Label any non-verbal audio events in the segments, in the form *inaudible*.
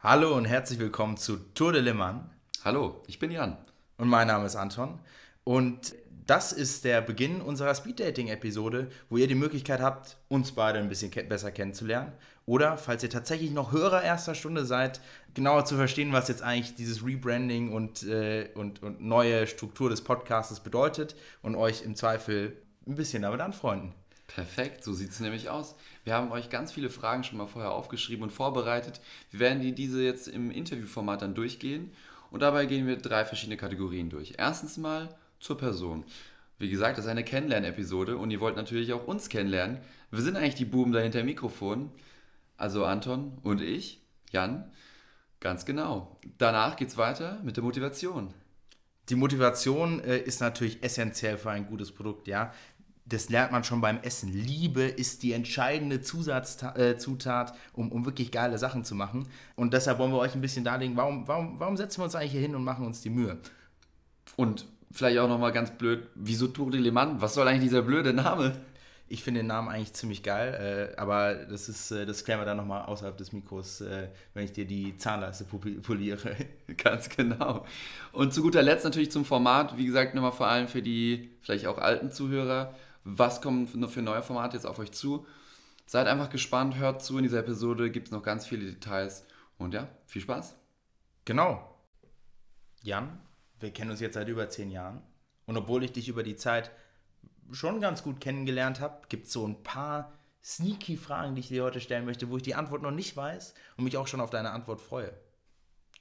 Hallo und herzlich willkommen zu Tour de Le Mans. Hallo, ich bin Jan. Und mein Name ist Anton. Und das ist der Beginn unserer Speed-Dating-Episode, wo ihr die Möglichkeit habt, uns beide ein bisschen ke besser kennenzulernen. Oder, falls ihr tatsächlich noch Hörer erster Stunde seid, genauer zu verstehen, was jetzt eigentlich dieses Rebranding und, äh, und, und neue Struktur des Podcasts bedeutet und euch im Zweifel ein bisschen damit anfreunden. Perfekt, so sieht es nämlich aus. Wir haben euch ganz viele Fragen schon mal vorher aufgeschrieben und vorbereitet. Wir werden die, diese jetzt im Interviewformat dann durchgehen und dabei gehen wir drei verschiedene Kategorien durch. Erstens mal zur Person. Wie gesagt, das ist eine Kennenlern-Episode und ihr wollt natürlich auch uns kennenlernen. Wir sind eigentlich die Buben da hinter dem Mikrofon. Also Anton und ich, Jan. Ganz genau. Danach geht es weiter mit der Motivation. Die Motivation äh, ist natürlich essentiell für ein gutes Produkt, ja. Das lernt man schon beim Essen. Liebe ist die entscheidende Zusatzzutat, äh, um, um wirklich geile Sachen zu machen. Und deshalb wollen wir euch ein bisschen darlegen, warum, warum, warum setzen wir uns eigentlich hier hin und machen uns die Mühe? Und vielleicht auch nochmal ganz blöd, wieso Tour de Le Mans? Was soll eigentlich dieser blöde Name? Ich finde den Namen eigentlich ziemlich geil, äh, aber das ist, äh, das klären wir dann nochmal außerhalb des Mikros, äh, wenn ich dir die Zahnleiste poliere. *laughs* Ganz genau. Und zu guter Letzt natürlich zum Format, wie gesagt, nochmal vor allem für die vielleicht auch alten Zuhörer. Was kommen für neue Formate jetzt auf euch zu? Seid einfach gespannt, hört zu. In dieser Episode gibt es noch ganz viele Details. Und ja, viel Spaß. Genau. Jan, wir kennen uns jetzt seit über zehn Jahren. Und obwohl ich dich über die Zeit schon ganz gut kennengelernt habe, gibt es so ein paar sneaky Fragen, die ich dir heute stellen möchte, wo ich die Antwort noch nicht weiß und mich auch schon auf deine Antwort freue.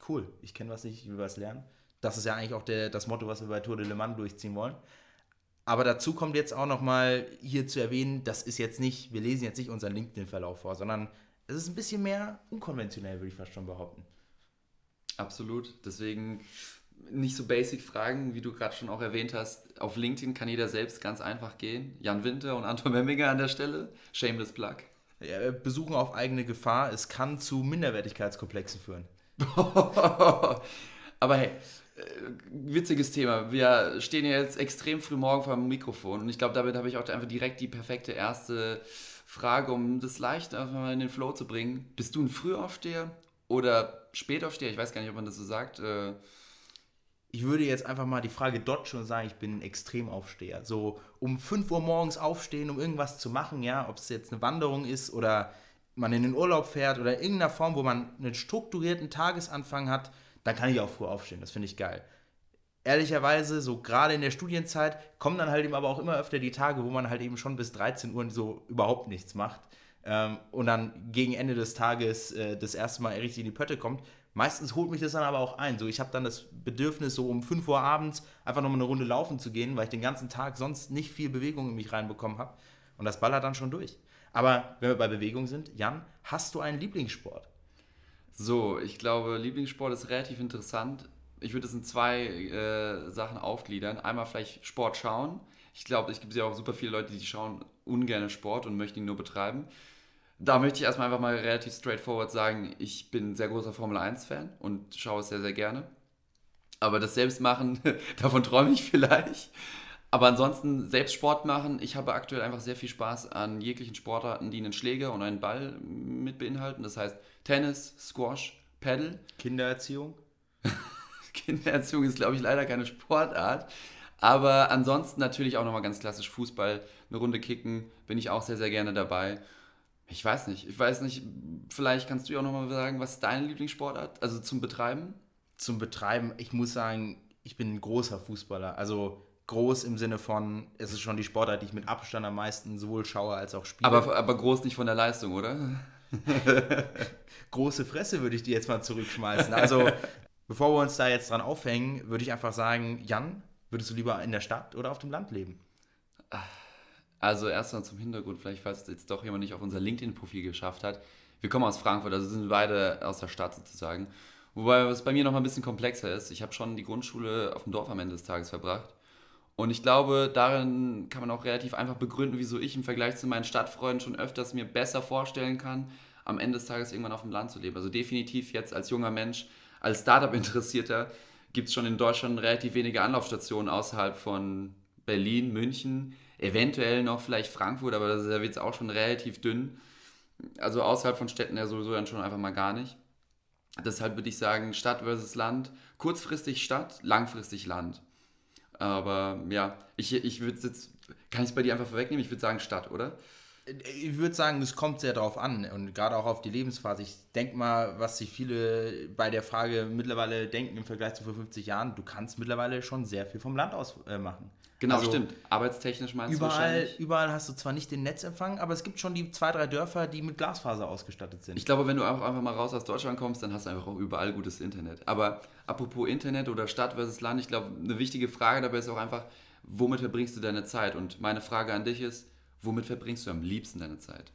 Cool, ich kenne was nicht, ich will was lernen. Das ist ja eigentlich auch der, das Motto, was wir bei Tour de Le Mans durchziehen wollen. Aber dazu kommt jetzt auch nochmal hier zu erwähnen, das ist jetzt nicht, wir lesen jetzt nicht unseren LinkedIn-Verlauf vor, sondern es ist ein bisschen mehr unkonventionell, würde ich fast schon behaupten. Absolut. Deswegen nicht so basic Fragen, wie du gerade schon auch erwähnt hast. Auf LinkedIn kann jeder selbst ganz einfach gehen. Jan Winter und Anton Memminger an der Stelle. Shameless Plug. Ja, besuchen auf eigene Gefahr. Es kann zu Minderwertigkeitskomplexen führen. *laughs* Aber hey, äh, witziges Thema. Wir stehen ja jetzt extrem früh morgen vor dem Mikrofon und ich glaube, damit habe ich auch einfach direkt die perfekte erste Frage, um das leicht einfach mal in den Flow zu bringen. Bist du ein Frühaufsteher oder Spätaufsteher? Ich weiß gar nicht, ob man das so sagt. Äh, ich würde jetzt einfach mal die Frage dodgen und sagen, ich bin ein Extremaufsteher. So um 5 Uhr morgens aufstehen, um irgendwas zu machen, ja, ob es jetzt eine Wanderung ist oder man in den Urlaub fährt oder in irgendeiner Form, wo man einen strukturierten Tagesanfang hat, dann kann ich auch früh aufstehen. Das finde ich geil. Ehrlicherweise, so gerade in der Studienzeit, kommen dann halt eben aber auch immer öfter die Tage, wo man halt eben schon bis 13 Uhr so überhaupt nichts macht. Ähm, und dann gegen Ende des Tages äh, das erste Mal richtig in die Pötte kommt. Meistens holt mich das dann aber auch ein. So, ich habe dann das Bedürfnis, so um 5 Uhr abends einfach nochmal eine Runde laufen zu gehen, weil ich den ganzen Tag sonst nicht viel Bewegung in mich reinbekommen habe. Und das ballert dann schon durch. Aber wenn wir bei Bewegung sind, Jan, hast du einen Lieblingssport? So, ich glaube, Lieblingssport ist relativ interessant. Ich würde es in zwei äh, Sachen aufgliedern. Einmal vielleicht Sport schauen. Ich glaube, es gibt ja auch super viele Leute, die schauen ungern Sport und möchten ihn nur betreiben. Da möchte ich erstmal einfach mal relativ straightforward sagen, ich bin ein sehr großer Formel 1-Fan und schaue es sehr, sehr gerne. Aber das Selbstmachen, *laughs* davon träume ich vielleicht. Aber ansonsten selbst Sport machen. Ich habe aktuell einfach sehr viel Spaß an jeglichen Sportarten, die einen Schläger und einen Ball mit beinhalten. Das heißt Tennis, Squash, Paddle. Kindererziehung? *laughs* Kindererziehung ist, glaube ich, leider keine Sportart. Aber ansonsten natürlich auch nochmal ganz klassisch Fußball, eine Runde kicken, bin ich auch sehr, sehr gerne dabei. Ich weiß nicht. Ich weiß nicht, vielleicht kannst du ja auch nochmal sagen, was ist deine Lieblingssportart? Also zum Betreiben? Zum Betreiben, ich muss sagen, ich bin ein großer Fußballer. Also groß im Sinne von, es ist schon die Sportart, die ich mit Abstand am meisten sowohl schaue als auch spiele. Aber, aber groß nicht von der Leistung, oder? *laughs* Große Fresse würde ich dir jetzt mal zurückschmeißen. Also, bevor wir uns da jetzt dran aufhängen, würde ich einfach sagen, Jan, würdest du lieber in der Stadt oder auf dem Land leben? Also erstmal zum Hintergrund, vielleicht falls jetzt doch jemand nicht auf unser LinkedIn-Profil geschafft hat. Wir kommen aus Frankfurt, also sind beide aus der Stadt sozusagen. Wobei es bei mir noch mal ein bisschen komplexer ist. Ich habe schon die Grundschule auf dem Dorf am Ende des Tages verbracht. Und ich glaube, darin kann man auch relativ einfach begründen, wieso ich im Vergleich zu meinen Stadtfreunden schon öfters mir besser vorstellen kann, am Ende des Tages irgendwann auf dem Land zu leben. Also definitiv jetzt als junger Mensch, als Startup-Interessierter, gibt es schon in Deutschland relativ wenige Anlaufstationen außerhalb von Berlin, München, eventuell noch vielleicht Frankfurt, aber das ist ja jetzt auch schon relativ dünn. Also außerhalb von Städten ja sowieso dann schon einfach mal gar nicht. Deshalb würde ich sagen, Stadt versus Land. Kurzfristig Stadt, langfristig Land. Aber ja, ich, ich würde jetzt, kann ich es bei dir einfach vorwegnehmen? Ich würde sagen Stadt, oder? Ich würde sagen, es kommt sehr darauf an und gerade auch auf die Lebensphase. Ich denke mal, was sich viele bei der Frage mittlerweile denken im Vergleich zu vor 50 Jahren, du kannst mittlerweile schon sehr viel vom Land aus äh, machen. Genau, also, stimmt. Arbeitstechnisch meinst überall, du? Überall hast du zwar nicht den Netzempfang, aber es gibt schon die zwei, drei Dörfer, die mit Glasfaser ausgestattet sind. Ich glaube, wenn du auch einfach mal raus aus Deutschland kommst, dann hast du einfach auch überall gutes Internet. Aber apropos Internet oder Stadt versus Land, ich glaube, eine wichtige Frage dabei ist auch einfach, womit verbringst du deine Zeit? Und meine Frage an dich ist, womit verbringst du am liebsten deine Zeit?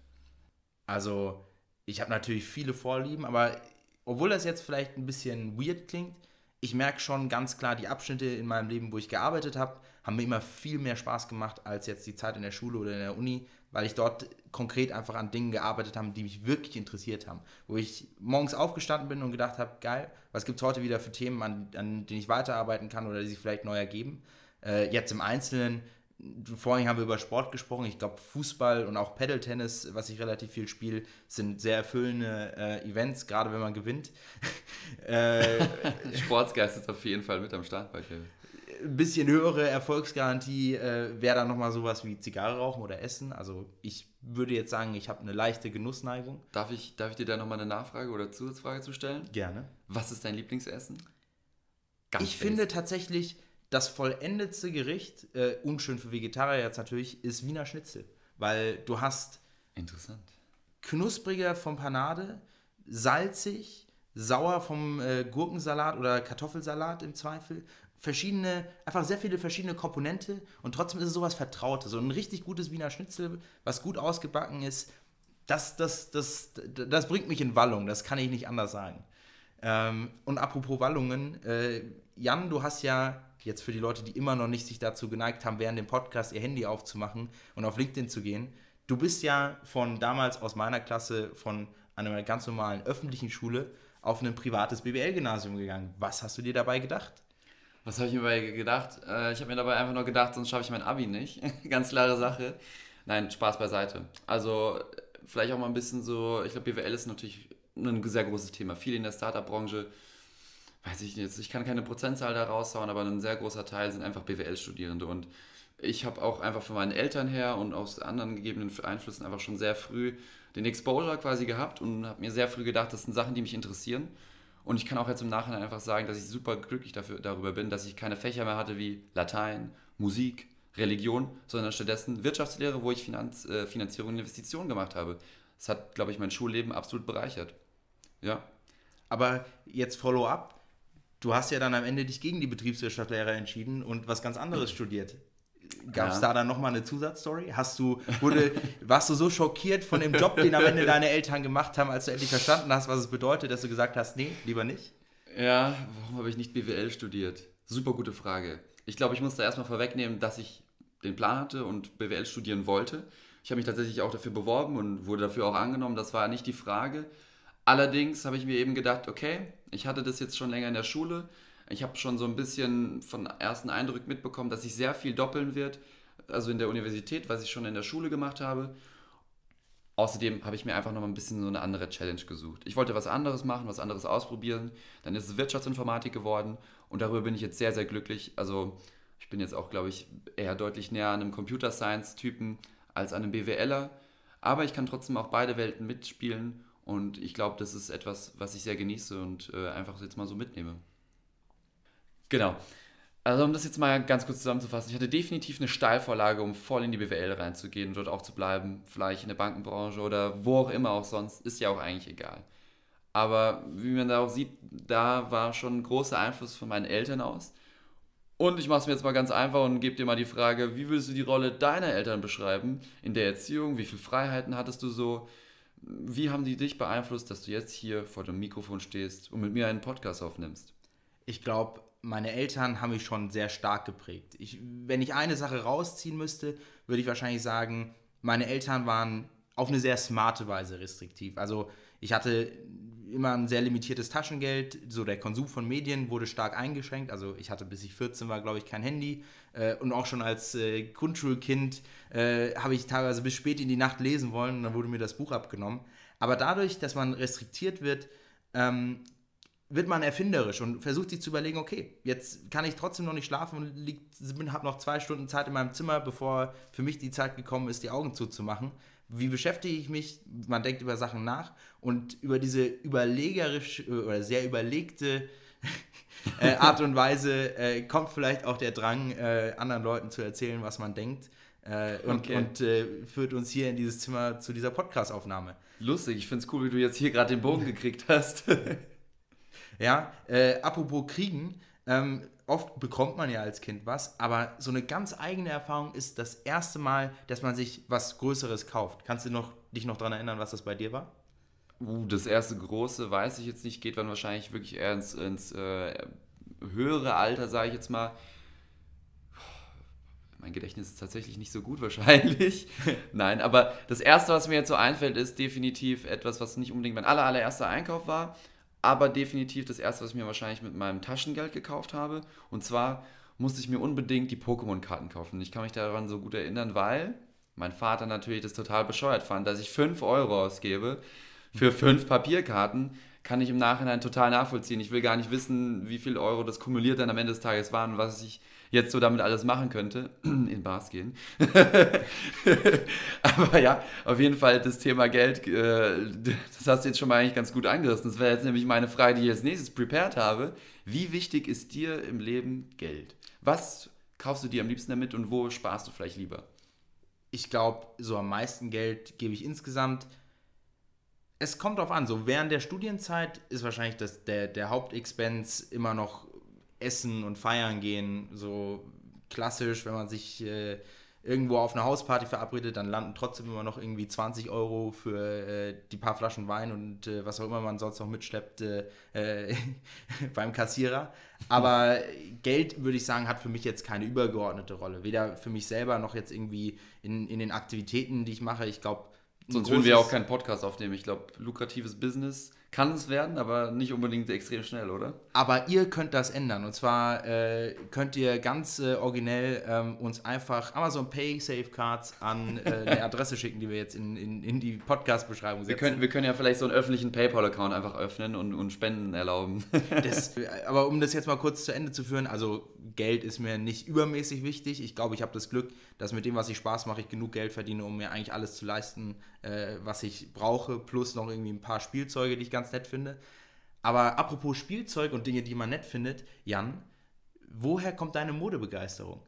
Also, ich habe natürlich viele Vorlieben, aber obwohl das jetzt vielleicht ein bisschen weird klingt, ich merke schon ganz klar, die Abschnitte in meinem Leben, wo ich gearbeitet habe, haben mir immer viel mehr Spaß gemacht als jetzt die Zeit in der Schule oder in der Uni, weil ich dort konkret einfach an Dingen gearbeitet habe, die mich wirklich interessiert haben. Wo ich morgens aufgestanden bin und gedacht habe, geil, was gibt es heute wieder für Themen, an, an denen ich weiterarbeiten kann oder die sich vielleicht neu ergeben. Äh, jetzt im Einzelnen Vorhin haben wir über Sport gesprochen. Ich glaube, Fußball und auch Paddle-Tennis, was ich relativ viel spiele, sind sehr erfüllende äh, Events, gerade wenn man gewinnt. *laughs* äh, Sportsgeist ist auf jeden Fall mit am Start bei Kevin. Ein bisschen höhere Erfolgsgarantie äh, wäre dann nochmal sowas wie Zigarre rauchen oder Essen. Also ich würde jetzt sagen, ich habe eine leichte Genussneigung. Darf ich, darf ich dir da nochmal eine Nachfrage oder Zusatzfrage zu stellen? Gerne. Was ist dein Lieblingsessen? Ganz ich finde tatsächlich das vollendetste Gericht, äh, unschön für Vegetarier jetzt natürlich, ist Wiener Schnitzel. Weil du hast. Interessant. Knuspriger vom Panade, salzig, sauer vom äh, Gurkensalat oder Kartoffelsalat im Zweifel. Verschiedene, einfach sehr viele verschiedene Komponente und trotzdem ist es sowas Vertrautes. Und ein richtig gutes Wiener Schnitzel, was gut ausgebacken ist, das, das, das, das bringt mich in Wallung, das kann ich nicht anders sagen. Ähm, und apropos Wallungen, äh, Jan, du hast ja jetzt für die Leute, die immer noch nicht sich dazu geneigt haben, während dem Podcast ihr Handy aufzumachen und auf LinkedIn zu gehen. Du bist ja von damals aus meiner Klasse von einer ganz normalen öffentlichen Schule auf ein privates BWL-Gymnasium gegangen. Was hast du dir dabei gedacht? Was habe ich mir dabei gedacht? Äh, ich habe mir dabei einfach nur gedacht, sonst schaffe ich mein Abi nicht. *laughs* ganz klare Sache. Nein, Spaß beiseite. Also vielleicht auch mal ein bisschen so, ich glaube, BWL ist natürlich ein sehr großes Thema. Viel in der Startup-Branche weiß ich nicht, ich kann keine Prozentzahl da raushauen, aber ein sehr großer Teil sind einfach BWL-Studierende. Und ich habe auch einfach von meinen Eltern her und aus anderen gegebenen Einflüssen einfach schon sehr früh den Exposure quasi gehabt und habe mir sehr früh gedacht, das sind Sachen, die mich interessieren. Und ich kann auch jetzt im Nachhinein einfach sagen, dass ich super glücklich dafür, darüber bin, dass ich keine Fächer mehr hatte wie Latein, Musik, Religion, sondern stattdessen Wirtschaftslehre, wo ich Finanz, äh, Finanzierung und Investitionen gemacht habe. Das hat, glaube ich, mein Schulleben absolut bereichert. Ja. Aber jetzt Follow-up du hast ja dann am Ende dich gegen die Betriebswirtschaftslehre entschieden und was ganz anderes studiert. Gab es ja. da dann nochmal eine Zusatzstory? Hast du, wurde, *laughs* warst du so schockiert von dem Job, den am Ende deine Eltern gemacht haben, als du endlich verstanden hast, was es bedeutet, dass du gesagt hast, nee, lieber nicht? Ja, warum habe ich nicht BWL studiert? Super gute Frage. Ich glaube, ich muss da erstmal vorwegnehmen, dass ich den Plan hatte und BWL studieren wollte. Ich habe mich tatsächlich auch dafür beworben und wurde dafür auch angenommen. Das war nicht die Frage. Allerdings habe ich mir eben gedacht, okay, ich hatte das jetzt schon länger in der Schule. Ich habe schon so ein bisschen von ersten Eindrücken mitbekommen, dass sich sehr viel doppeln wird, also in der Universität, was ich schon in der Schule gemacht habe. Außerdem habe ich mir einfach noch mal ein bisschen so eine andere Challenge gesucht. Ich wollte was anderes machen, was anderes ausprobieren. Dann ist es Wirtschaftsinformatik geworden und darüber bin ich jetzt sehr, sehr glücklich. Also ich bin jetzt auch, glaube ich, eher deutlich näher an einem Computer Science-Typen als an einem BWLer. Aber ich kann trotzdem auch beide Welten mitspielen und ich glaube, das ist etwas, was ich sehr genieße und äh, einfach jetzt mal so mitnehme. Genau. Also um das jetzt mal ganz kurz zusammenzufassen, ich hatte definitiv eine Steilvorlage, um voll in die BWL reinzugehen und dort auch zu bleiben. Vielleicht in der Bankenbranche oder wo auch immer auch sonst, ist ja auch eigentlich egal. Aber wie man da auch sieht, da war schon ein großer Einfluss von meinen Eltern aus. Und ich mache es mir jetzt mal ganz einfach und gebe dir mal die Frage, wie würdest du die Rolle deiner Eltern beschreiben in der Erziehung? Wie viele Freiheiten hattest du so? Wie haben die dich beeinflusst, dass du jetzt hier vor dem Mikrofon stehst und mit mir einen Podcast aufnimmst? Ich glaube, meine Eltern haben mich schon sehr stark geprägt. Ich, wenn ich eine Sache rausziehen müsste, würde ich wahrscheinlich sagen, meine Eltern waren auf eine sehr smarte Weise restriktiv. Also ich hatte immer ein sehr limitiertes Taschengeld. So der Konsum von Medien wurde stark eingeschränkt. Also ich hatte bis ich 14 war, glaube ich, kein Handy. Äh, und auch schon als äh, Grundschulkind äh, habe ich teilweise bis spät in die Nacht lesen wollen und dann wurde mir das Buch abgenommen. Aber dadurch, dass man restriktiert wird, ähm, wird man erfinderisch und versucht sich zu überlegen, okay, jetzt kann ich trotzdem noch nicht schlafen und habe noch zwei Stunden Zeit in meinem Zimmer, bevor für mich die Zeit gekommen ist, die Augen zuzumachen. Wie beschäftige ich mich? Man denkt über Sachen nach und über diese überlegerisch oder sehr überlegte *laughs* äh, Art und Weise äh, kommt vielleicht auch der Drang, äh, anderen Leuten zu erzählen, was man denkt. Äh, und, okay. und äh, führt uns hier in dieses Zimmer zu dieser Podcast-Aufnahme. Lustig, ich finde es cool, wie du jetzt hier gerade den Bogen gekriegt hast. *laughs* ja, äh, apropos Kriegen, ähm, oft bekommt man ja als Kind was, aber so eine ganz eigene Erfahrung ist das erste Mal, dass man sich was Größeres kauft. Kannst du noch, dich noch daran erinnern, was das bei dir war? Uh, das erste große weiß ich jetzt nicht, geht dann wahrscheinlich wirklich eher ins, ins äh, höhere Alter, sage ich jetzt mal. Mein Gedächtnis ist tatsächlich nicht so gut wahrscheinlich. *laughs* Nein, aber das erste, was mir jetzt so einfällt, ist definitiv etwas, was nicht unbedingt mein aller, allererster Einkauf war, aber definitiv das erste, was ich mir wahrscheinlich mit meinem Taschengeld gekauft habe. Und zwar musste ich mir unbedingt die Pokémon-Karten kaufen. Ich kann mich daran so gut erinnern, weil mein Vater natürlich das total bescheuert fand, dass ich 5 Euro ausgebe für fünf Papierkarten kann ich im Nachhinein total nachvollziehen. Ich will gar nicht wissen, wie viel Euro das kumuliert dann am Ende des Tages waren und was ich jetzt so damit alles machen könnte. *clears throat* In Bars gehen. *laughs* Aber ja, auf jeden Fall das Thema Geld, äh, das hast du jetzt schon mal eigentlich ganz gut angerissen. Das wäre jetzt nämlich meine Frage, die ich als nächstes prepared habe. Wie wichtig ist dir im Leben Geld? Was kaufst du dir am liebsten damit und wo sparst du vielleicht lieber? Ich glaube, so am meisten Geld gebe ich insgesamt es kommt drauf an. So während der Studienzeit ist wahrscheinlich das, der, der Hauptexpense immer noch Essen und Feiern gehen. So klassisch, wenn man sich äh, irgendwo auf eine Hausparty verabredet, dann landen trotzdem immer noch irgendwie 20 Euro für äh, die paar Flaschen Wein und äh, was auch immer man sonst noch mitschleppt äh, äh, *laughs* beim Kassierer. Aber Geld, würde ich sagen, hat für mich jetzt keine übergeordnete Rolle. Weder für mich selber noch jetzt irgendwie in, in den Aktivitäten, die ich mache. Ich glaube, Sonst würden wir auch keinen Podcast aufnehmen. Ich glaube, lukratives Business kann es werden, aber nicht unbedingt extrem schnell, oder? Aber ihr könnt das ändern. Und zwar äh, könnt ihr ganz äh, originell ähm, uns einfach Amazon Pay Safe Cards an äh, eine *laughs* Adresse schicken, die wir jetzt in, in, in die Podcast-Beschreibung setzen. Wir können, wir können ja vielleicht so einen öffentlichen PayPal-Account einfach öffnen und, und Spenden erlauben. *laughs* das, *laughs* aber um das jetzt mal kurz zu Ende zu führen, also Geld ist mir nicht übermäßig wichtig. Ich glaube, ich habe das Glück, dass mit dem, was ich Spaß mache, ich genug Geld verdiene, um mir eigentlich alles zu leisten, äh, was ich brauche, plus noch irgendwie ein paar Spielzeuge, die ich ganz nett finde. Aber apropos Spielzeug und Dinge, die man nett findet, Jan, woher kommt deine Modebegeisterung?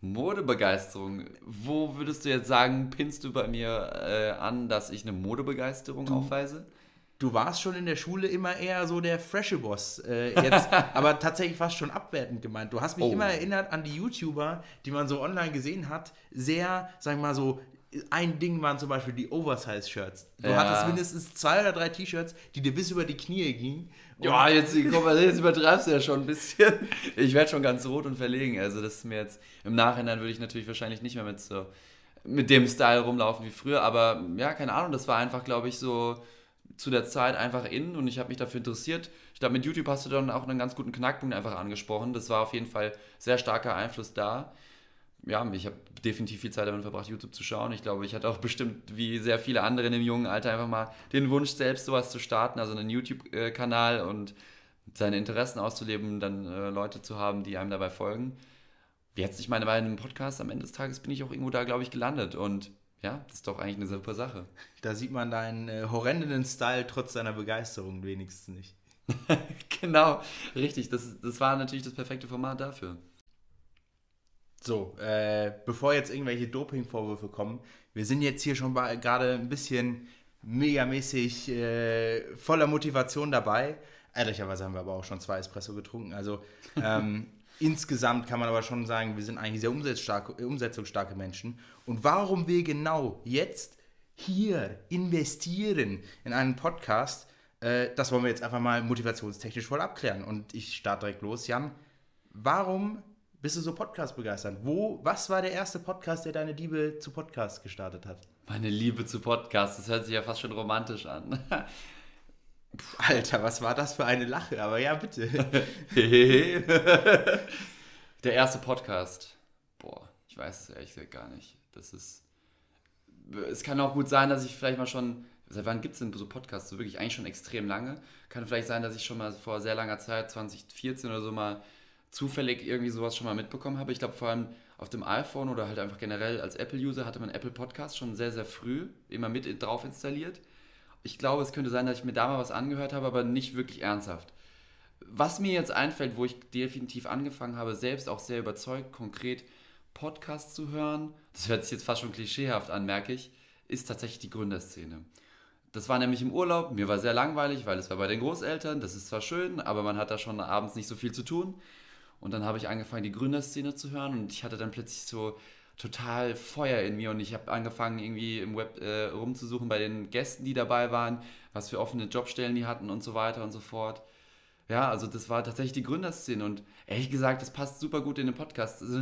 Modebegeisterung. Wo würdest du jetzt sagen, pinnst du bei mir äh, an, dass ich eine Modebegeisterung du, aufweise? Du warst schon in der Schule immer eher so der freshe Boss. Äh, jetzt, *laughs* aber tatsächlich fast schon abwertend gemeint. Du hast mich oh. immer erinnert an die YouTuber, die man so online gesehen hat. Sehr, sagen wir mal so, ein Ding waren zum Beispiel die Oversize-Shirts. Du ja. hattest mindestens zwei oder drei T-Shirts, die dir bis über die Knie gingen. Ja, jetzt, komm, jetzt übertreibst du ja schon ein bisschen. Ich werde schon ganz rot und verlegen. Also das ist mir jetzt, im Nachhinein würde ich natürlich wahrscheinlich nicht mehr mit so, mit dem Style rumlaufen wie früher. Aber ja, keine Ahnung, das war einfach, glaube ich, so zu der Zeit einfach in und ich habe mich dafür interessiert. Ich glaube, mit YouTube hast du dann auch einen ganz guten Knackpunkt einfach angesprochen. Das war auf jeden Fall sehr starker Einfluss da ja, ich habe definitiv viel Zeit damit verbracht, YouTube zu schauen. Ich glaube, ich hatte auch bestimmt, wie sehr viele andere in dem jungen Alter, einfach mal den Wunsch, selbst sowas zu starten, also einen YouTube-Kanal und seine Interessen auszuleben, dann äh, Leute zu haben, die einem dabei folgen. Jetzt, ich meine, bei einem Podcast am Ende des Tages bin ich auch irgendwo da, glaube ich, gelandet und ja, das ist doch eigentlich eine super Sache. Da sieht man deinen äh, horrenden Style trotz deiner Begeisterung wenigstens nicht. *laughs* genau, richtig. Das, das war natürlich das perfekte Format dafür. So, äh, bevor jetzt irgendwelche Doping-Vorwürfe kommen, wir sind jetzt hier schon gerade ein bisschen megamäßig äh, voller Motivation dabei. Ehrlicherweise haben wir aber auch schon zwei Espresso getrunken. Also ähm, *laughs* insgesamt kann man aber schon sagen, wir sind eigentlich sehr umsetzungsstarke Menschen. Und warum wir genau jetzt hier investieren in einen Podcast, äh, das wollen wir jetzt einfach mal motivationstechnisch voll abklären. Und ich starte direkt los. Jan, warum bist du so Podcast begeistert? Wo, was war der erste Podcast, der deine Liebe zu Podcast gestartet hat? Meine Liebe zu Podcast, das hört sich ja fast schon romantisch an. Alter, was war das für eine Lache? Aber ja, bitte. *laughs* der erste Podcast. Boah, ich weiß es ehrlich gesagt gar nicht. Das ist. Es kann auch gut sein, dass ich vielleicht mal schon seit wann gibt es denn so Podcasts? So wirklich eigentlich schon extrem lange. Kann vielleicht sein, dass ich schon mal vor sehr langer Zeit, 2014 oder so mal zufällig irgendwie sowas schon mal mitbekommen habe. Ich glaube vor allem auf dem iPhone oder halt einfach generell als Apple-User hatte man Apple Podcast schon sehr, sehr früh immer mit drauf installiert. Ich glaube, es könnte sein, dass ich mir da mal was angehört habe, aber nicht wirklich ernsthaft. Was mir jetzt einfällt, wo ich definitiv angefangen habe, selbst auch sehr überzeugt, konkret Podcasts zu hören, das hört sich jetzt fast schon klischeehaft an, merke ich, ist tatsächlich die Gründerszene. Das war nämlich im Urlaub, mir war sehr langweilig, weil es war bei den Großeltern, das ist zwar schön, aber man hat da schon abends nicht so viel zu tun. Und dann habe ich angefangen, die Gründerszene zu hören und ich hatte dann plötzlich so total Feuer in mir und ich habe angefangen, irgendwie im Web äh, rumzusuchen bei den Gästen, die dabei waren, was für offene Jobstellen die hatten und so weiter und so fort. Ja, also das war tatsächlich die Gründerszene und ehrlich gesagt, das passt super gut in den Podcast. *laughs*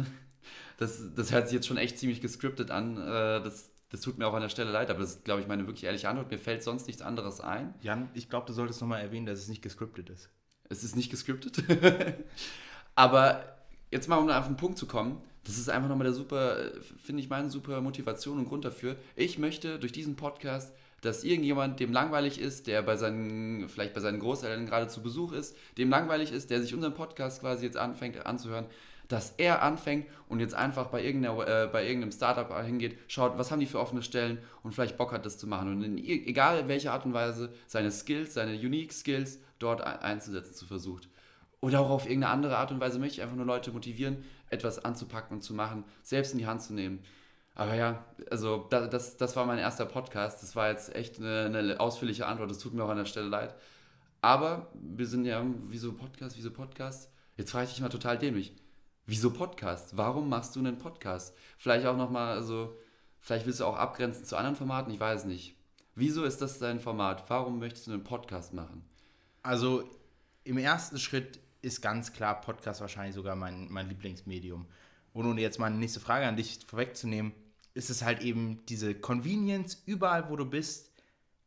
Das, das hört sich jetzt schon echt ziemlich gescriptet an. Äh, das, das tut mir auch an der Stelle leid, aber das ist, glaube ich, meine wirklich ehrliche Antwort. Mir fällt sonst nichts anderes ein. Jan, ich glaube, du solltest nochmal erwähnen, dass es nicht gescriptet ist. Es ist nicht gescriptet. *laughs* Aber jetzt mal, um auf den Punkt zu kommen, das ist einfach nochmal der super, finde ich, meine super Motivation und Grund dafür. Ich möchte durch diesen Podcast, dass irgendjemand, dem langweilig ist, der bei seinen, vielleicht bei seinen Großeltern gerade zu Besuch ist, dem langweilig ist, der sich unseren Podcast quasi jetzt anfängt anzuhören, dass er anfängt und jetzt einfach bei, irgendeiner, äh, bei irgendeinem Startup hingeht, schaut, was haben die für offene Stellen und vielleicht Bock hat, das zu machen. Und in egal welcher Art und Weise seine Skills, seine Unique Skills dort einzusetzen zu versucht. Oder auch auf irgendeine andere Art und Weise möchte ich einfach nur Leute motivieren, etwas anzupacken und zu machen, selbst in die Hand zu nehmen. Aber ja, also das, das war mein erster Podcast. Das war jetzt echt eine, eine ausführliche Antwort. Das tut mir auch an der Stelle leid. Aber wir sind ja, wieso Podcast, wieso Podcast? Jetzt frage ich dich mal total dämlich. Wieso Podcast? Warum machst du einen Podcast? Vielleicht auch nochmal, also, vielleicht willst du auch abgrenzen zu anderen Formaten, ich weiß nicht. Wieso ist das dein Format? Warum möchtest du einen Podcast machen? Also, im ersten Schritt ist ganz klar Podcast wahrscheinlich sogar mein, mein Lieblingsmedium. Und um jetzt mal eine nächste Frage an dich vorwegzunehmen, ist es halt eben diese Convenience, überall wo du bist,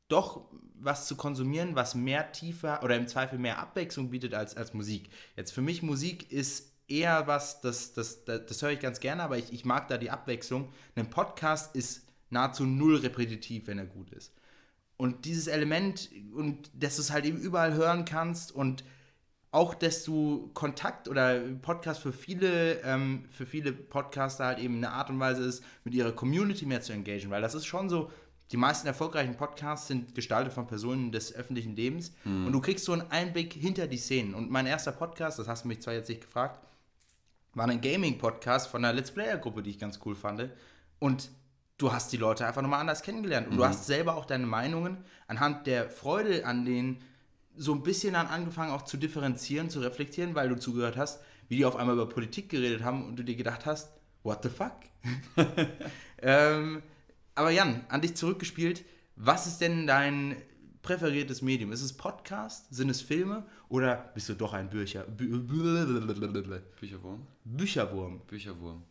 doch was zu konsumieren, was mehr tiefer oder im Zweifel mehr Abwechslung bietet als, als Musik. Jetzt für mich Musik ist eher was, das, das, das, das höre ich ganz gerne, aber ich, ich mag da die Abwechslung. Ein Podcast ist nahezu null repetitiv, wenn er gut ist. Und dieses Element, und dass du es halt eben überall hören kannst und auch, dass du Kontakt oder Podcast für viele, ähm, für viele Podcaster halt eben eine Art und Weise ist, mit ihrer Community mehr zu engagieren, weil das ist schon so, die meisten erfolgreichen Podcasts sind gestaltet von Personen des öffentlichen Lebens mhm. und du kriegst so einen Einblick hinter die Szenen. Und mein erster Podcast, das hast du mich zwar jetzt nicht gefragt, war ein Gaming-Podcast von einer Let's Player-Gruppe, die ich ganz cool fand. Und du hast die Leute einfach nochmal anders kennengelernt. Und mhm. du hast selber auch deine Meinungen anhand der Freude an den so ein bisschen dann angefangen auch zu differenzieren, zu reflektieren, weil du zugehört hast, wie die auf einmal über Politik geredet haben und du dir gedacht hast, what the fuck? *laughs* ähm, aber Jan, an dich zurückgespielt, was ist denn dein präferiertes Medium? Ist es Podcast? Sind es Filme? Oder bist du doch ein Bücher, Bü Bücherwurm? Bücherwurm. Bücherwurm.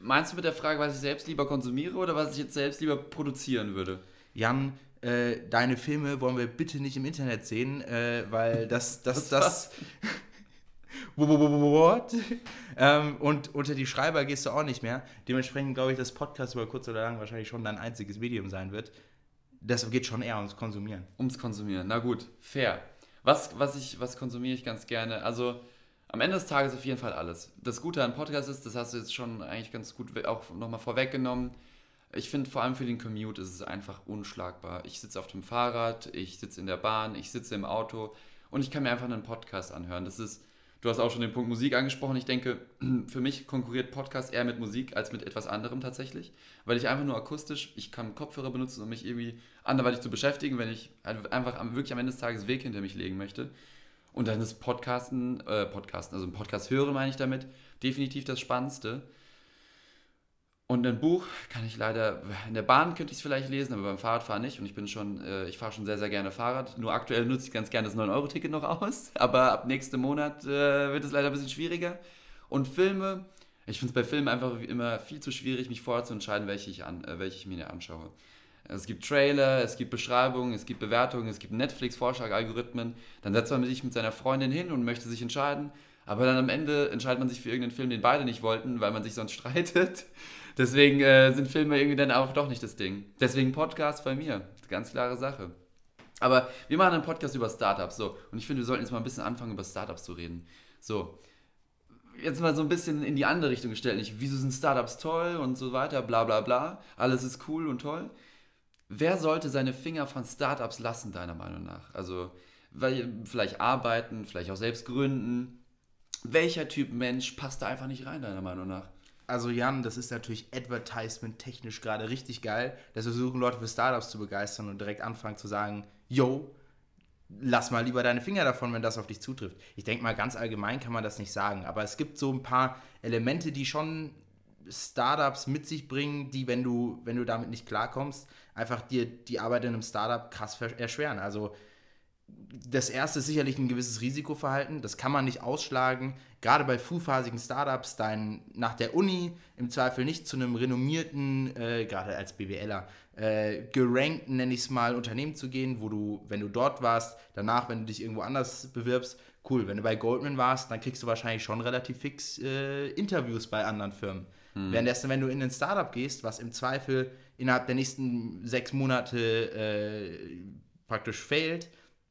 Meinst du mit der Frage, was ich selbst lieber konsumiere oder was ich jetzt selbst lieber produzieren würde? Jan, äh, deine Filme wollen wir bitte nicht im Internet sehen, äh, weil das, das, das. *laughs* What? ähm, und unter die Schreiber gehst du auch nicht mehr. Dementsprechend glaube ich, dass Podcast über kurz oder lang wahrscheinlich schon dein einziges Medium sein wird. Das geht schon eher ums Konsumieren. Ums Konsumieren, na gut, fair. Was, was, ich, was konsumiere ich ganz gerne? Also am Ende des Tages auf jeden Fall alles. Das Gute an Podcast ist, das hast du jetzt schon eigentlich ganz gut auch nochmal vorweggenommen, ich finde vor allem für den Commute ist es einfach unschlagbar. Ich sitze auf dem Fahrrad, ich sitze in der Bahn, ich sitze im Auto und ich kann mir einfach einen Podcast anhören. Das ist, du hast auch schon den Punkt Musik angesprochen. Ich denke, *clears throat* für mich konkurriert Podcast eher mit Musik als mit etwas anderem tatsächlich, weil ich einfach nur akustisch, ich kann Kopfhörer benutzen, um mich irgendwie anderweitig zu beschäftigen, wenn ich einfach wirklich am Ende des Tages Weg hinter mich legen möchte. Und dann ist Podcasten, äh, Podcasten, also ein Podcast hören meine ich damit, definitiv das Spannendste. Und ein Buch kann ich leider, in der Bahn könnte ich es vielleicht lesen, aber beim Fahrradfahren nicht. Und ich bin schon, äh, ich fahre schon sehr, sehr gerne Fahrrad. Nur aktuell nutze ich ganz gerne das 9-Euro-Ticket noch aus. *laughs* Aber ab nächstem Monat äh, wird es leider ein bisschen schwieriger. Und Filme, ich finde es bei Filmen einfach immer viel zu schwierig, mich vorher zu entscheiden, welche ich, an, äh, welche ich mir anschaue. Es gibt Trailer, es gibt Beschreibungen, es gibt Bewertungen, es gibt Netflix-Vorschlag-Algorithmen. Dann setzt man sich mit seiner Freundin hin und möchte sich entscheiden. Aber dann am Ende entscheidet man sich für irgendeinen Film, den beide nicht wollten, weil man sich sonst *laughs* streitet. Deswegen äh, sind Filme irgendwie dann auch doch nicht das Ding. Deswegen Podcast bei mir. ganz klare Sache. Aber wir machen einen Podcast über Startups, so. Und ich finde, wir sollten jetzt mal ein bisschen anfangen, über Startups zu reden. So. Jetzt mal so ein bisschen in die andere Richtung gestellt. Nicht, wieso sind Startups toll und so weiter, bla bla bla. Alles ist cool und toll. Wer sollte seine Finger von Startups lassen, deiner Meinung nach? Also, weil, vielleicht arbeiten, vielleicht auch selbst gründen. Welcher Typ Mensch passt da einfach nicht rein, deiner Meinung nach? Also Jan, das ist natürlich advertisement-technisch gerade richtig geil, dass wir versuchen, Leute für Startups zu begeistern und direkt anfangen zu sagen, yo, lass mal lieber deine Finger davon, wenn das auf dich zutrifft. Ich denke mal, ganz allgemein kann man das nicht sagen, aber es gibt so ein paar Elemente, die schon Startups mit sich bringen, die, wenn du, wenn du damit nicht klarkommst, einfach dir die Arbeit in einem Startup krass erschweren. Also das erste ist sicherlich ein gewisses Risikoverhalten. Das kann man nicht ausschlagen. Gerade bei frühphasigen Startups, dein nach der Uni im Zweifel nicht zu einem renommierten, äh, gerade als BWLer, äh, gerankten, nenne ich es mal, Unternehmen zu gehen, wo du, wenn du dort warst, danach, wenn du dich irgendwo anders bewirbst, cool. Wenn du bei Goldman warst, dann kriegst du wahrscheinlich schon relativ fix äh, Interviews bei anderen Firmen. Hm. Währenddessen, wenn du in ein Startup gehst, was im Zweifel innerhalb der nächsten sechs Monate äh, praktisch failt,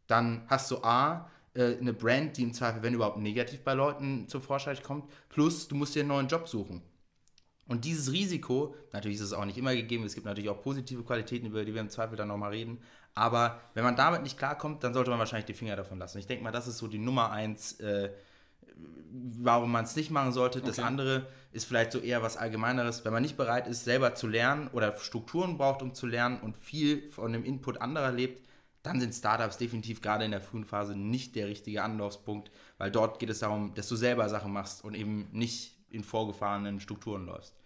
dann hast du A, äh, eine Brand, die im Zweifel, wenn überhaupt, negativ bei Leuten zur Vorschein kommt, plus du musst dir einen neuen Job suchen. Und dieses Risiko, natürlich ist es auch nicht immer gegeben, es gibt natürlich auch positive Qualitäten, über die wir im Zweifel dann nochmal reden, aber wenn man damit nicht klarkommt, dann sollte man wahrscheinlich die Finger davon lassen. Ich denke mal, das ist so die Nummer eins, äh, warum man es nicht machen sollte. Das okay. andere ist vielleicht so eher was Allgemeineres, wenn man nicht bereit ist, selber zu lernen oder Strukturen braucht, um zu lernen und viel von dem Input anderer lebt, dann sind Startups definitiv gerade in der frühen Phase nicht der richtige Anlaufspunkt, weil dort geht es darum, dass du selber Sachen machst und eben nicht in vorgefahrenen Strukturen läufst.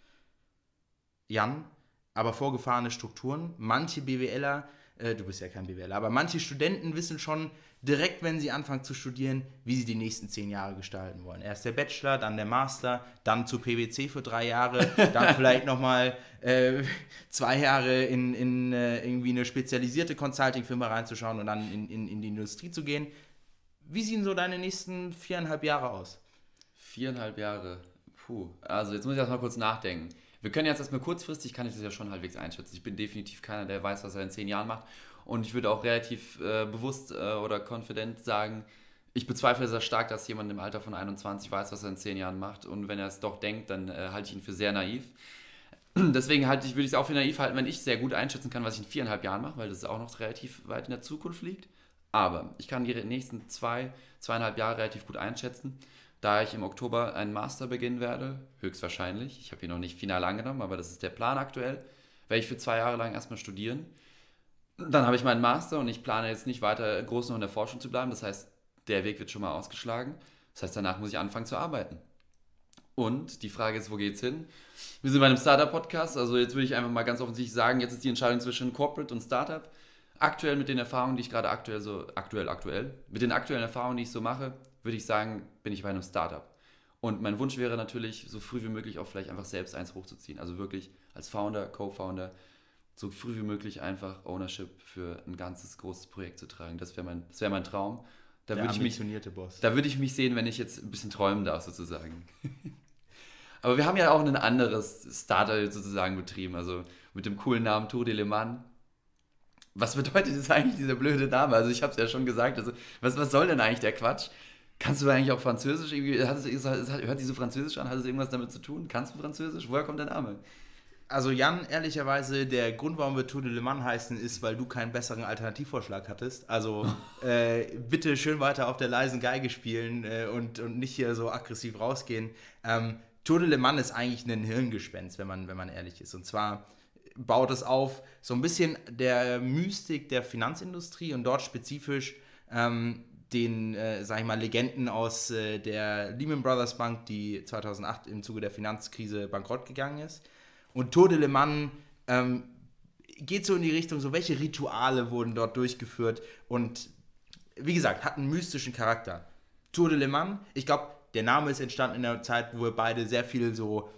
Jan, aber vorgefahrene Strukturen, manche BWLer, äh, du bist ja kein BWLer, aber manche Studenten wissen schon, direkt, wenn sie anfangen zu studieren, wie sie die nächsten zehn Jahre gestalten wollen. Erst der Bachelor, dann der Master, dann zu PwC für drei Jahre, *laughs* dann vielleicht nochmal äh, zwei Jahre in, in äh, irgendwie eine spezialisierte Consulting-Firma reinzuschauen und dann in, in, in die Industrie zu gehen. Wie sehen so deine nächsten viereinhalb Jahre aus? Viereinhalb Jahre. Puh, also jetzt muss ich erstmal kurz nachdenken. Wir können jetzt erstmal kurzfristig, kann ich das ja schon halbwegs einschätzen. Ich bin definitiv keiner, der weiß, was er in zehn Jahren macht. Und ich würde auch relativ äh, bewusst äh, oder confident sagen, ich bezweifle sehr stark, dass jemand im Alter von 21 weiß, was er in 10 Jahren macht. Und wenn er es doch denkt, dann äh, halte ich ihn für sehr naiv. *clears throat* Deswegen halte ich, würde ich es auch für naiv halten, wenn ich sehr gut einschätzen kann, was ich in viereinhalb Jahren mache, weil das auch noch relativ weit in der Zukunft liegt. Aber ich kann die nächsten zwei, zweieinhalb Jahre relativ gut einschätzen, da ich im Oktober einen Master beginnen werde, höchstwahrscheinlich. Ich habe ihn noch nicht final angenommen, aber das ist der Plan aktuell. Werde ich für zwei Jahre lang erstmal studieren dann habe ich meinen Master und ich plane jetzt nicht weiter groß noch in der Forschung zu bleiben. Das heißt, der Weg wird schon mal ausgeschlagen. Das heißt, danach muss ich anfangen zu arbeiten. Und die Frage ist, wo geht's hin? Wir sind bei einem Startup-Podcast, also jetzt würde ich einfach mal ganz offensichtlich sagen, jetzt ist die Entscheidung zwischen Corporate und Startup. Aktuell mit den Erfahrungen, die ich gerade aktuell so, aktuell, aktuell, mit den aktuellen Erfahrungen, die ich so mache, würde ich sagen, bin ich bei einem Startup. Und mein Wunsch wäre natürlich, so früh wie möglich auch vielleicht einfach selbst eins hochzuziehen. Also wirklich als Founder, Co-Founder, so früh wie möglich einfach Ownership für ein ganzes großes Projekt zu tragen. Das wäre mein, wär mein Traum. Da würde ich, mich, Boss. da würd ich mich sehen, wenn ich jetzt ein bisschen träumen darf, sozusagen. *laughs* Aber wir haben ja auch ein anderes Starter sozusagen betrieben, also mit dem coolen Namen Tour de Le Mans. Was bedeutet jetzt eigentlich dieser blöde Name? Also ich habe es ja schon gesagt, also was, was soll denn eigentlich der Quatsch? Kannst du eigentlich auch Französisch irgendwie, hat es, hört diese Französisch an? Hat es irgendwas damit zu tun? Kannst du Französisch? Woher kommt der Name? Also Jan, ehrlicherweise, der Grund, warum wir Tour de Le Mans heißen, ist, weil du keinen besseren Alternativvorschlag hattest. Also *laughs* äh, bitte schön weiter auf der leisen Geige spielen äh, und, und nicht hier so aggressiv rausgehen. Ähm, Tour de Le Mans ist eigentlich ein Hirngespenst, wenn man, wenn man ehrlich ist. Und zwar baut es auf so ein bisschen der Mystik der Finanzindustrie und dort spezifisch ähm, den, äh, sag ich mal, Legenden aus äh, der Lehman Brothers Bank, die 2008 im Zuge der Finanzkrise bankrott gegangen ist. Und Tour de Le Mans ähm, geht so in die Richtung, so welche Rituale wurden dort durchgeführt und wie gesagt, hat einen mystischen Charakter. Tour de Le Mans, ich glaube, der Name ist entstanden in der Zeit, wo wir beide sehr viel so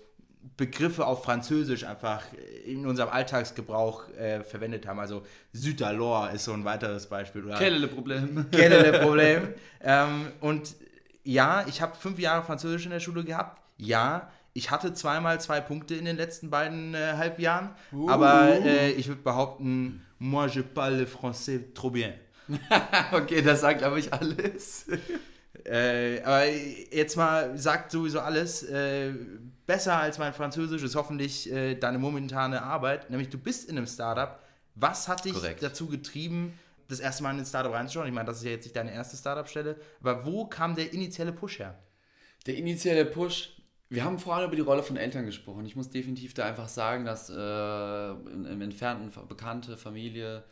Begriffe auf Französisch einfach in unserem Alltagsgebrauch äh, verwendet haben. Also Südalor ist so ein weiteres Beispiel. Quel le Problem. Quel le *laughs* Problem. ähm, und ja, ich habe fünf Jahre Französisch in der Schule gehabt. Ja, ich hatte zweimal zwei Punkte in den letzten beiden äh, Halbjahren, uh. aber äh, ich würde behaupten, moi je parle français trop bien. *laughs* okay, das sagt, glaube ich, alles. *laughs* Äh, aber jetzt mal sagt sowieso alles. Äh, besser als mein Französisch ist hoffentlich äh, deine momentane Arbeit. Nämlich du bist in einem Startup. Was hat dich Korrekt. dazu getrieben, das erste Mal in ein Startup reinzuschauen? Ich meine, das ist ja jetzt nicht deine erste Startup-Stelle. Aber wo kam der initiale Push her? Der initiale Push, wir haben vorhin über die Rolle von Eltern gesprochen. Ich muss definitiv da einfach sagen, dass äh, im entfernten Bekannte, Familie,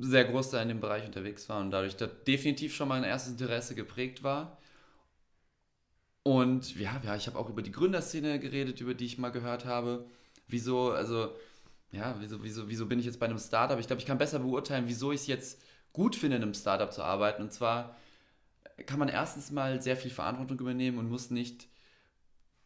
sehr groß da in dem Bereich unterwegs war und dadurch da definitiv schon mal ein erstes Interesse geprägt war. Und ja, ja ich habe auch über die Gründerszene geredet, über die ich mal gehört habe. Wieso, also, ja, wieso, wieso, wieso bin ich jetzt bei einem Startup? Ich glaube, ich kann besser beurteilen, wieso ich es jetzt gut finde, in einem Startup zu arbeiten. Und zwar kann man erstens mal sehr viel Verantwortung übernehmen und muss nicht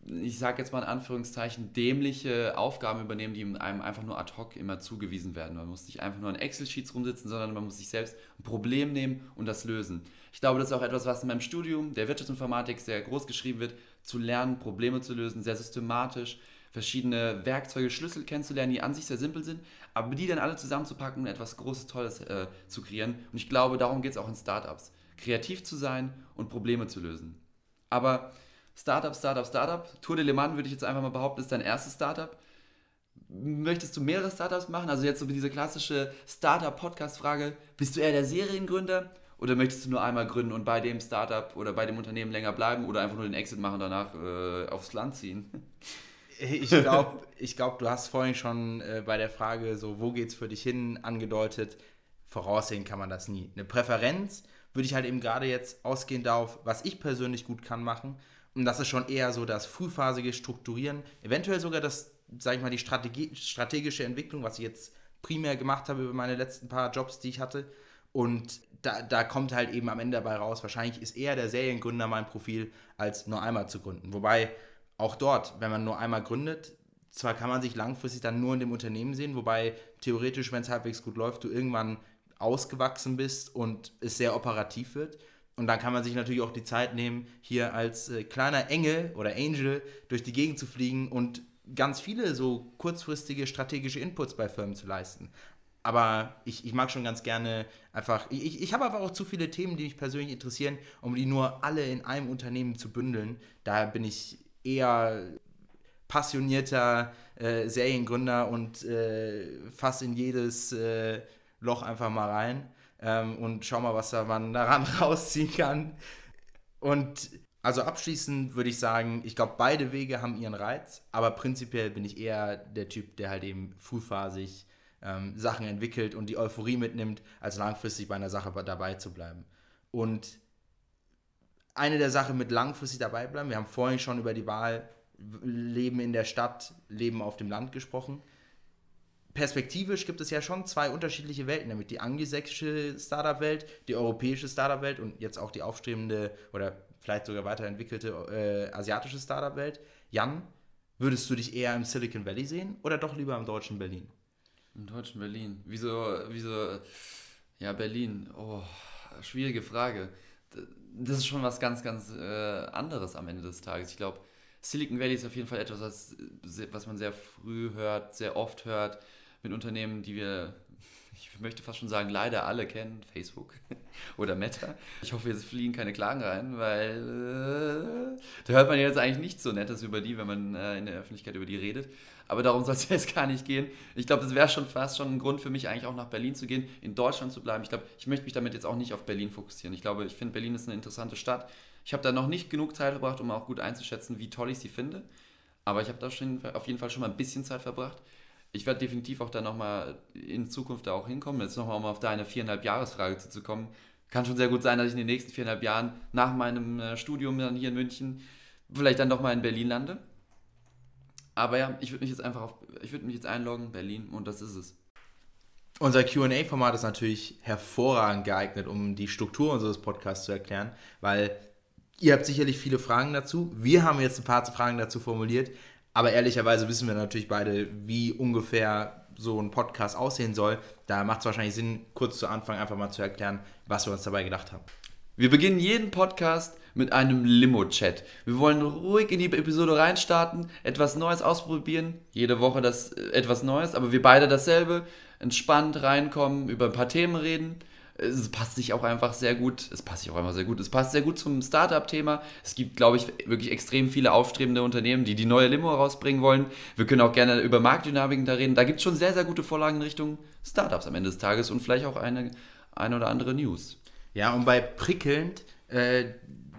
ich sage jetzt mal in Anführungszeichen, dämliche Aufgaben übernehmen, die einem einfach nur ad hoc immer zugewiesen werden. Man muss nicht einfach nur an Excel-Sheets rumsitzen, sondern man muss sich selbst ein Problem nehmen und das lösen. Ich glaube, das ist auch etwas, was in meinem Studium der Wirtschaftsinformatik sehr groß geschrieben wird, zu lernen, Probleme zu lösen, sehr systematisch, verschiedene Werkzeuge, Schlüssel kennenzulernen, die an sich sehr simpel sind, aber die dann alle zusammenzupacken und etwas Großes, Tolles äh, zu kreieren. Und ich glaube, darum geht es auch in Startups. Kreativ zu sein und Probleme zu lösen. Aber Startup, Startup, Startup. Tour de Le Mans würde ich jetzt einfach mal behaupten, ist dein erstes Startup. Möchtest du mehrere Startups machen? Also jetzt so diese klassische Startup-Podcast-Frage, bist du eher der Seriengründer oder möchtest du nur einmal gründen und bei dem Startup oder bei dem Unternehmen länger bleiben oder einfach nur den Exit machen und danach äh, aufs Land ziehen? Ich glaube, ich glaub, du hast vorhin schon äh, bei der Frage, so, wo es für dich hin, angedeutet. Voraussehen kann man das nie. Eine Präferenz würde ich halt eben gerade jetzt ausgehend darauf, was ich persönlich gut kann, machen. Und das ist schon eher so das frühphasige Strukturieren, eventuell sogar das, sag ich mal, die Strategie, strategische Entwicklung, was ich jetzt primär gemacht habe über meine letzten paar Jobs, die ich hatte. Und da, da kommt halt eben am Ende dabei raus, wahrscheinlich ist eher der Seriengründer mein Profil, als nur einmal zu gründen. Wobei auch dort, wenn man nur einmal gründet, zwar kann man sich langfristig dann nur in dem Unternehmen sehen, wobei theoretisch, wenn es halbwegs gut läuft, du irgendwann ausgewachsen bist und es sehr operativ wird. Und dann kann man sich natürlich auch die Zeit nehmen, hier als äh, kleiner Engel oder Angel durch die Gegend zu fliegen und ganz viele so kurzfristige strategische Inputs bei Firmen zu leisten. Aber ich, ich mag schon ganz gerne einfach, ich, ich habe aber auch zu viele Themen, die mich persönlich interessieren, um die nur alle in einem Unternehmen zu bündeln. Daher bin ich eher passionierter äh, Seriengründer und äh, fast in jedes äh, Loch einfach mal rein ähm, und schau mal, was da man daran *laughs* rausziehen kann. Und also abschließend würde ich sagen, ich glaube, beide Wege haben ihren Reiz, aber prinzipiell bin ich eher der Typ, der halt eben frühphasig ähm, Sachen entwickelt und die Euphorie mitnimmt, als langfristig bei einer Sache dabei zu bleiben. Und eine der Sachen mit langfristig dabei bleiben, wir haben vorhin schon über die Wahl Leben in der Stadt, Leben auf dem Land gesprochen perspektivisch gibt es ja schon zwei unterschiedliche Welten, nämlich die angelsächsische Startup-Welt, die europäische Startup-Welt und jetzt auch die aufstrebende oder vielleicht sogar weiterentwickelte äh, asiatische Startup-Welt. Jan, würdest du dich eher im Silicon Valley sehen oder doch lieber im deutschen Berlin? Im deutschen Berlin. Wieso, wieso, ja, Berlin. Oh, schwierige Frage. Das ist schon was ganz, ganz äh, anderes am Ende des Tages. Ich glaube, Silicon Valley ist auf jeden Fall etwas, was, was man sehr früh hört, sehr oft hört mit Unternehmen, die wir, ich möchte fast schon sagen, leider alle kennen, Facebook *laughs* oder Meta. Ich hoffe, jetzt fliegen keine Klagen rein, weil äh, da hört man jetzt eigentlich nichts so Nettes über die, wenn man äh, in der Öffentlichkeit über die redet. Aber darum soll es *laughs* jetzt gar nicht gehen. Ich glaube, das wäre schon fast schon ein Grund für mich, eigentlich auch nach Berlin zu gehen, in Deutschland zu bleiben. Ich glaube, ich möchte mich damit jetzt auch nicht auf Berlin fokussieren. Ich glaube, ich finde, Berlin ist eine interessante Stadt. Ich habe da noch nicht genug Zeit verbracht, um auch gut einzuschätzen, wie toll ich sie finde. Aber ich habe da schon auf jeden Fall schon mal ein bisschen Zeit verbracht ich werde definitiv auch da nochmal in Zukunft da auch hinkommen. Jetzt nochmal, um auf deine viereinhalb Jahresfrage zuzukommen. Kann schon sehr gut sein, dass ich in den nächsten viereinhalb Jahren nach meinem äh, Studium dann hier in München vielleicht dann doch mal in Berlin lande. Aber ja, ich würde mich jetzt einfach auf, ich würde mich jetzt einloggen, Berlin und das ist es. Unser QA-Format ist natürlich hervorragend geeignet, um die Struktur unseres Podcasts zu erklären, weil ihr habt sicherlich viele Fragen dazu. Wir haben jetzt ein paar Fragen dazu formuliert. Aber ehrlicherweise wissen wir natürlich beide, wie ungefähr so ein Podcast aussehen soll. Da macht es wahrscheinlich Sinn, kurz zu Anfang einfach mal zu erklären, was wir uns dabei gedacht haben. Wir beginnen jeden Podcast mit einem Limo-Chat. Wir wollen ruhig in die Episode reinstarten, etwas Neues ausprobieren. Jede Woche das äh, etwas Neues, aber wir beide dasselbe. entspannt reinkommen, über ein paar Themen reden. Es passt sich auch einfach sehr gut. Es passt sich auch einfach sehr gut. Es passt sehr gut zum Startup-Thema. Es gibt, glaube ich, wirklich extrem viele aufstrebende Unternehmen, die die neue Limo rausbringen wollen. Wir können auch gerne über Marktdynamiken da reden. Da gibt es schon sehr, sehr gute Vorlagen in Richtung Startups am Ende des Tages und vielleicht auch eine, eine oder andere News. Ja, und bei prickelnd äh,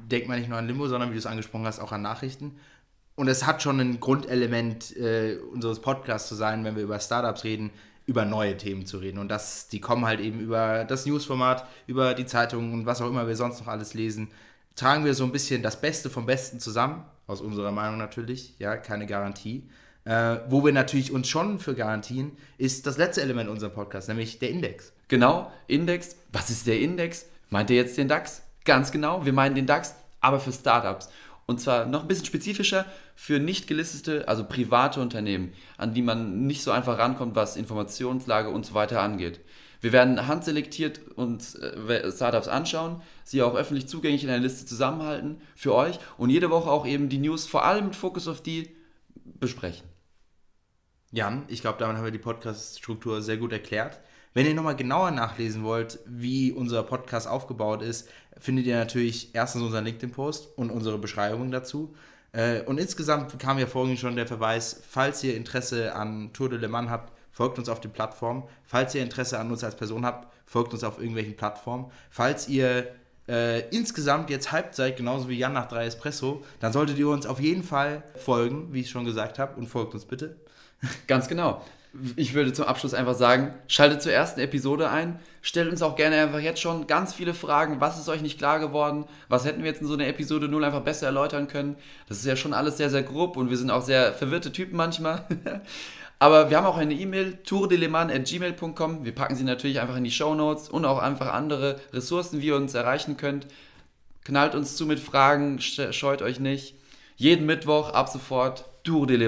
denkt man nicht nur an Limo, sondern wie du es angesprochen hast, auch an Nachrichten. Und es hat schon ein Grundelement äh, unseres Podcasts zu sein, wenn wir über Startups reden, über neue Themen zu reden. Und das, die kommen halt eben über das Newsformat, über die Zeitungen und was auch immer wir sonst noch alles lesen. Tragen wir so ein bisschen das Beste vom Besten zusammen, aus unserer Meinung natürlich, ja, keine Garantie. Äh, wo wir natürlich uns schon für Garantien, ist das letzte Element unserer Podcast, nämlich der Index. Genau, Index. Was ist der Index? Meint ihr jetzt den DAX? Ganz genau, wir meinen den DAX, aber für Startups. Und zwar noch ein bisschen spezifischer für nicht gelistete, also private Unternehmen, an die man nicht so einfach rankommt, was Informationslage und so weiter angeht. Wir werden handselektiert uns äh, Startups anschauen, sie auch öffentlich zugänglich in einer Liste zusammenhalten für euch und jede Woche auch eben die News vor allem mit Fokus auf die besprechen. Jan, ich glaube, damit haben wir die Podcast-Struktur sehr gut erklärt. Wenn ihr nochmal genauer nachlesen wollt, wie unser Podcast aufgebaut ist, findet ihr natürlich erstens unseren LinkedIn-Post und unsere Beschreibung dazu. Äh, und insgesamt kam ja vorhin schon der Verweis, falls ihr Interesse an Tour de Le Mans habt, folgt uns auf den Plattformen. Falls ihr Interesse an uns als Person habt, folgt uns auf irgendwelchen Plattformen. Falls ihr äh, insgesamt jetzt hyped seid, genauso wie Jan nach 3 Espresso, dann solltet ihr uns auf jeden Fall folgen, wie ich schon gesagt habe, und folgt uns bitte. Ganz genau ich würde zum Abschluss einfach sagen, schaltet zur ersten Episode ein. Stellt uns auch gerne einfach jetzt schon ganz viele Fragen. Was ist euch nicht klar geworden? Was hätten wir jetzt in so einer Episode 0 einfach besser erläutern können? Das ist ja schon alles sehr, sehr grob und wir sind auch sehr verwirrte Typen manchmal. *laughs* Aber wir haben auch eine E-Mail, tourdeleman.gmail.com. Wir packen sie natürlich einfach in die Show Notes und auch einfach andere Ressourcen, wie ihr uns erreichen könnt. Knallt uns zu mit Fragen, scheut euch nicht. Jeden Mittwoch ab sofort Tour de.